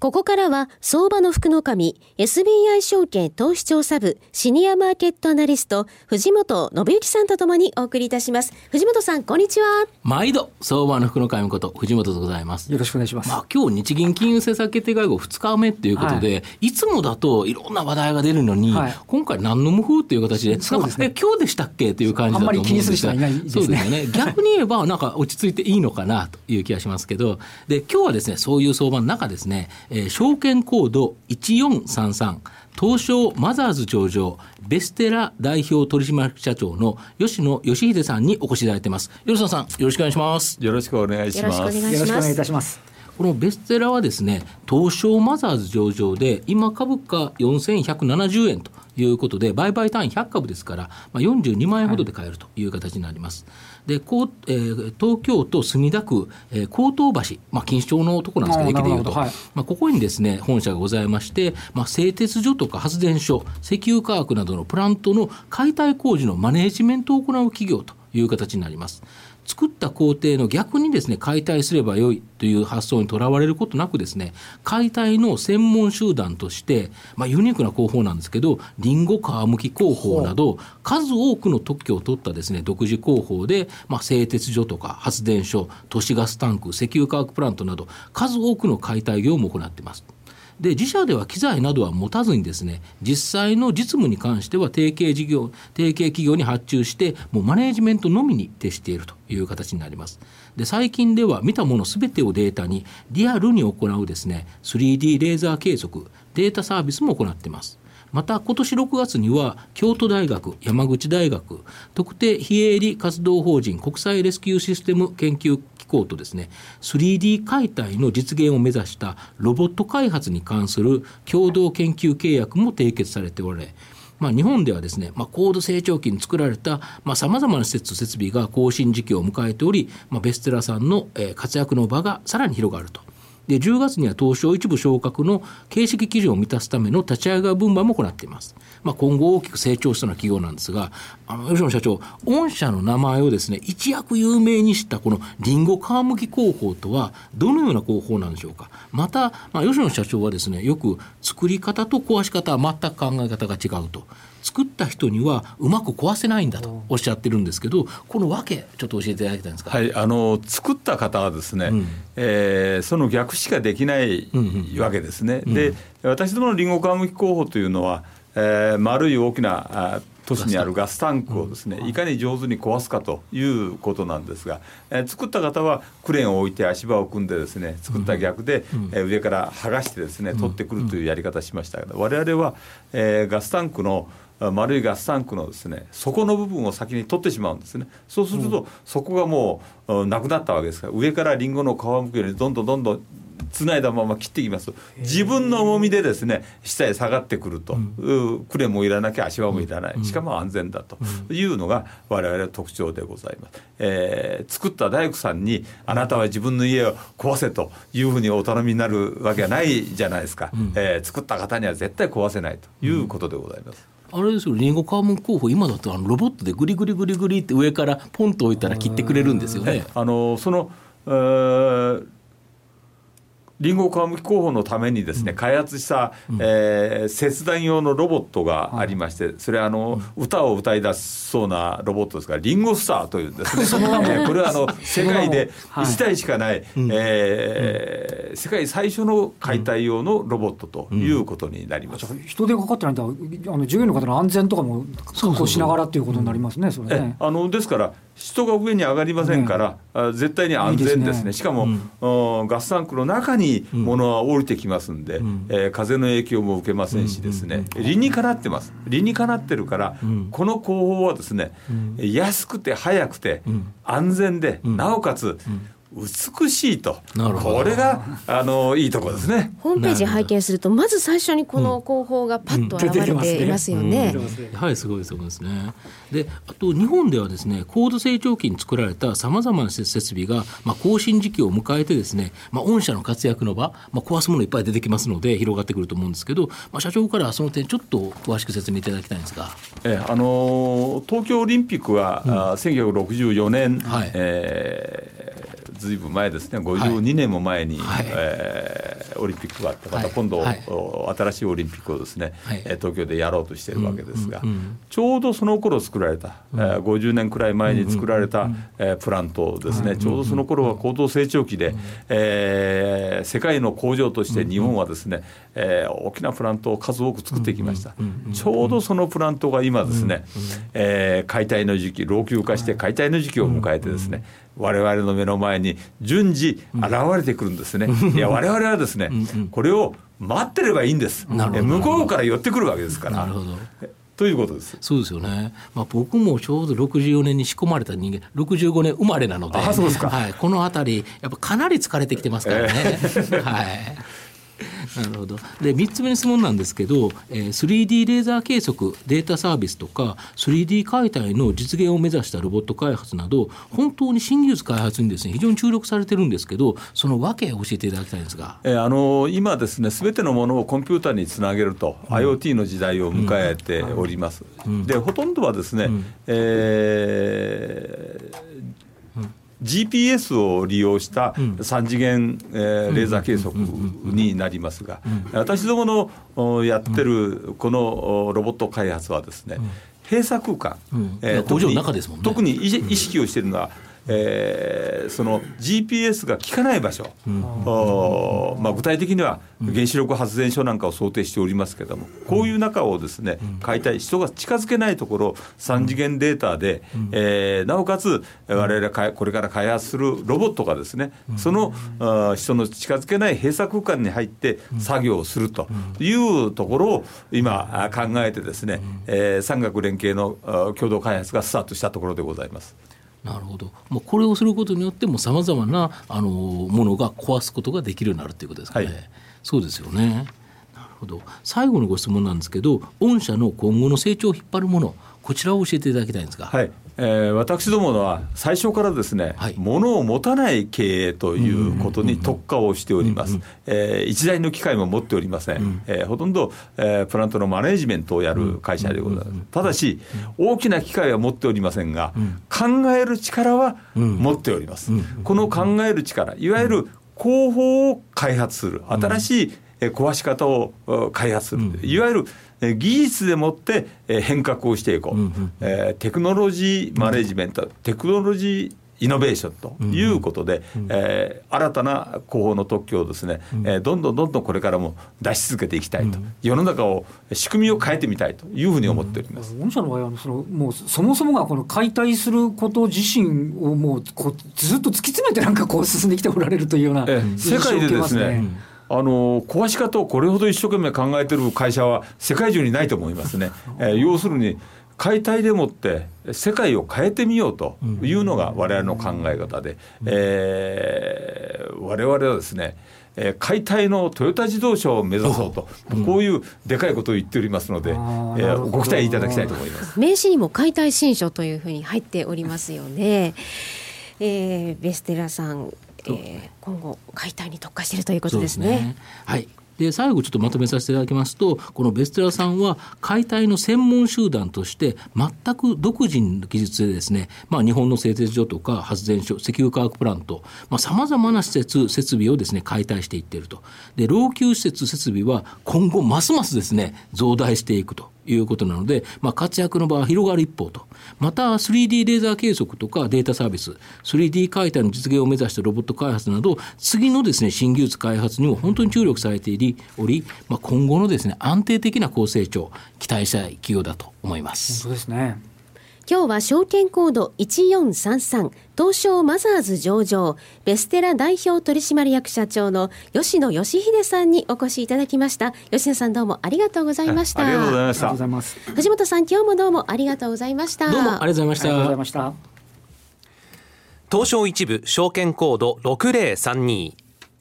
ここからは相場の福の神 SBI 証券投資調査部シニアマーケットアナリスト藤本信之さんとともにお送りいたします。藤本さんこんにちは。毎度相場の福の神こと藤本でございます。よろしくお願いします、まあ、今日日銀金融政策決定会合2日目ということで、はい、い。つもだといろんな話題が出るのに、はい、今回何の無風という形でそうです、ね、今日でしたっけという感じだと思うんですが、ね、そうですよね。逆に言えばなんか落ち着いていいのかなという気がしますけどで今日はですねそういう相場の中ですねえー、証券コード1433東証マザーズ上場ベステラ代表取締役社長の吉野義秀さんにお越しいただいてます。吉野さんよろしくお願いします。よろしくお願いします。よろしくお願いいたします。このベステラはですね東証マザーズ上場で今株価4170円ということで売買単位100株ですから、まあ、42万円ほどで買えるという形になります。はいでこう、えー、東京都墨田区、えー、江東橋、まあ、錦糸町のところなんですけど、駅でいうと、はい、まあ、ここにですね、本社がございまして、まあ、製鉄所とか発電所、石油化学などのプラントの解体工事のマネージメントを行う企業という形になります。作った工程の逆にですね解体すればよいという発想にとらわれることなくですね解体の専門集団として、まあ、ユニークな工法なんですけどリンゴ皮むき工法など数多くの特許を取ったですね独自工法で、まあ、製鉄所とか発電所都市ガスタンク石油化学プラントなど数多くの解体業務を行っています。で自社では機材などは持たずにですね実際の実務に関しては提携事業提携企業に発注してもうマネジメントのみに徹しているという形になります。で最近では見たものすべてをデータにリアルに行うですね 3D レーザー計測データサービスも行ってます。また今年6月には京都大学山口大学特定非営利活動法人国際レスキューシステム研究行とですね 3D 解体の実現を目指したロボット開発に関する共同研究契約も締結されておられまあ、日本ではですね、まあ、高度成長期に作られたさまざ、まな施設と設備が更新時期を迎えており、まあ、ベステラさんの、活躍の場がさらに広がるとで10月には東証一部昇格の形式基準を満たすための立ち上げ分版も行っています。まあ、今後大きく成長しそうな企業なんですが、あの吉野社長、御社の名前をですね一躍有名にしたこのリンゴ皮むき工法とは、どのような工法なんでしょうか。また、まあ、吉野社長はですねよく作り方と壊し方は全く考え方が違うと。作った人にはうまく壊せないんだとおっしゃってるんですけどこの訳ちょっと教えていただきたいんですか、はい、あの作った方はですね、うん、えー、その逆しかできないわけですね。うん。うん、で私どものリンゴ皮むき工法というのは、えー、丸い大きな都市にあるガスタンクをですねいかに上手に壊すかということなんですが、えー、作った方はクレーンを置いて足場を組んでですね作った逆で、えー、上から剥がしてですね取ってくるというやり方しましたけど我々は、えー、ガスタンクの丸いガスタンクのですね底の部分を先に取ってしまうんですね。そうすると、そこがもうなくなったわけですから上からりんごの皮むくようにどんどんどんどんつないだまま切っていきます。と自分の重みでですね下へ下がってくると、うん、クレもいらなきゃ足場もいらない、しかも安全だと。いうのが我々の特徴でございます、えー、作った大工さんにあなたは自分の家を壊せというふうにお頼みになるわけはないじゃないですか、うん、えー、作った方には絶対壊せないということでございます。あれですよ、リンゴカーモン候補、今だとあのロボットでぐりぐりぐりぐりって上からポンと置いたら切ってくれるんですよね。あのその、えーリンゴ皮むき候補のためにですね、開発した、うん、えー、切断用のロボットがありまして、それはあの、歌を歌い出しそうなロボットですから、リンゴスターというんですね。えー、これはあの 世界で1台しかない、えー、世界最初の解体用のロボットということになります。うん、人手がかかってないと、あの従業員の方の安全とかも確保しながらっていうことになりますね、それね。あのですから人が上に上がりませんから、ね、絶対に安全ですね、ね。しかも、うん、ガスタンクの中に物は降りてきますんで、うん、えー、風の影響も受けませんしですね、理にかなってます。理にかなってるから、うん、この工法はですね、安くて早くて、安全で、なおかつ、美しいとなるほどこれがあのいいところですね。ホームページ拝見するとまず最初にこの広報がパッと現れていますよね。やはりすごいと思いますね。で、あと日本ではですね、高度成長期に作られたさまざまな設備が、まあ、更新時期を迎えてですね、まあ、御社の活躍の場、まあ、壊すものいっぱい出てきますので、広がってくると思うんですけど、まあ、社長からその点、ちょっと詳しく説明いただきたいんですが。えあの東京オリンピックは、うん、1964年、はいえー、ずいぶん前ですね、52年も前に、はい、えー、オリンピックがあって、また今度、はい、新しいオリンピックをですね、はい、東京でやろうとしているわけですが、うんうんうん、ちょうどその頃作られた、うん、えー、50年くらい前に作られた、うんうん、えー、プラントですね、ちょうどその頃は高度成長期で、うん、えー、世界の工場として日本はですね、えー、大きなプラントを数多く作ってきました、ちょうどそのプラントが今ですね、えー、解体の時期老朽化して解体の時期を迎えてですね、我々の目の前に順次現れてくるんですね。いや我々はですね、これを待ってればいいんです。向こうから寄ってくるわけですから。なるほどということです。そうですよね。まあ、僕もちょうど64年に仕込まれた人間、65年生まれなので、あそうですかはい、この辺り、やっぱかなり疲れてきてますからね。えー、はい。なるほど。で3つ目の質問なんですけど、えー、3D レーザー計測データサービスとか 3D 解体の実現を目指したロボット開発など本当に新技術開発にですね非常に注力されてるんですけどその訳を教えていただきたいんですが、えー、あの今ですねすべてのものをコンピューターにつなげると、うん、IoT の時代を迎えております、うん、でほとんどはですね、うん、えー GPS を利用した3次元、えー、レーザー計測になりますが、私どものやってるこのロボット開発はですね、閉鎖空間、えー、特に特に意識をしているのは、えー、その GPS が効かない場所、うん。まあ、具体的には原子力発電所なんかを想定しておりますけれども、こういう中をですね解体人が近づけないところ3次元データで、えー、なおかつ我々これから開発するロボットがですねその人の近づけない閉鎖空間に入って作業をするというところを今考えてですね、えー、産学連携の共同開発がスタートしたところでございます。なるほど。もうこれをすることによってもさまざまなあのものが壊すことができるようになるということですかね。はい、そうですよね。なるほど。最後のご質問なんですけど、御社の今後の成長を引っ張るもの、こちらを教えていただきたいんですが。はい。えー、私どものは最初からですね、はい、物を持たない経営ということに特化をしております。え一台の機械も持っておりません。うん、えー、ほとんど、えー、プラントのマネジメントをやる会社でございます。ただし、大きな機械は持っておりませんが、考える力は持っております。この考える力、いわゆる工法を開発する、新しい壊し方を開発する、いわゆる技術でもって変革をしていこう、うんうん、えー、テクノロジーマネジメント、うん、テクノロジーイノベーションということで、うんうん、えー、新たな広報の特許をですね、うん、えー、どんどんどんどんこれからも出し続けていきたいと、うん、世の中を仕組みを変えてみたいというふうに思っております。御社の場合はそのもうそもそもがこの解体すること自身をもうこうずっと突き詰めてなんかこう進んできておられるというような、えー、世界でですねあの壊し方をこれほど一生懸命考えてる会社は世界中にないと思いますね。えー、要するに解体でもって世界を変えてみようというのが我々の考え方で、えー、我々はですねえー、解体のトヨタ自動車を目指そうと、うん、こういうでかいことを言っておりますので、えー、ご期待いただきたいと思います名刺にも解体新書というふうに入っておりますよね。えー、ベステラさんえー、今後解体に特化しているということですね。すね。はいで最後ちょっとまとめさせていただきますとこのベステラさんは解体の専門集団として全く独自の技術でですね、まあ、日本の製鉄所とか発電所石油化学プラントさまざ、まな施設設備をですね解体していっていると。で老朽施設設備は今後ますますですね増大していくと。いうことなので、まあ、活躍の場は広がる一方と、また 3D レーザー計測とかデータサービス、3D 解体の実現を目指したロボット開発など、次のですね新技術開発にも本当に注力されており、まあ、今後のですね安定的な高成長、期待したい企業だと思います。本当ですね。今日は証券コード1433東証マザーズ上場ベステラ代表取締役社長の吉野義秀さんにお越しいただきました。吉野さんどうもありがとうございました、ありがとうございました。藤本さん今日もどうもありがとうございました。どうもありがとうございました。ありがとうございました。東証一部証券コード6032